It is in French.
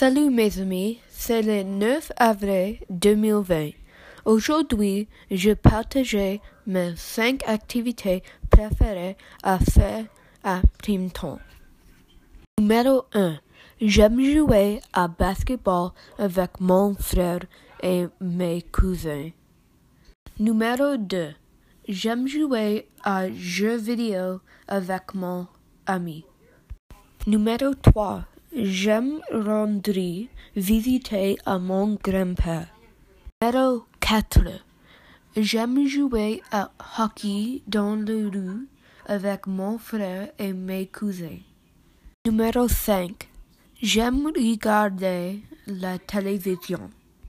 Salut mes amis, c'est le 9 avril 2020. Aujourd'hui, je partageais mes 5 activités préférées à faire à printemps. Numéro 1. J'aime jouer à basketball avec mon frère et mes cousins. Numéro 2. J'aime jouer à jeux vidéo avec mon ami. Numéro 3. J'aime rendre visite à mon grand-père. Numéro 4. J'aime jouer à hockey dans la rue avec mon frère et mes cousins. Numéro 5. J'aime regarder la télévision.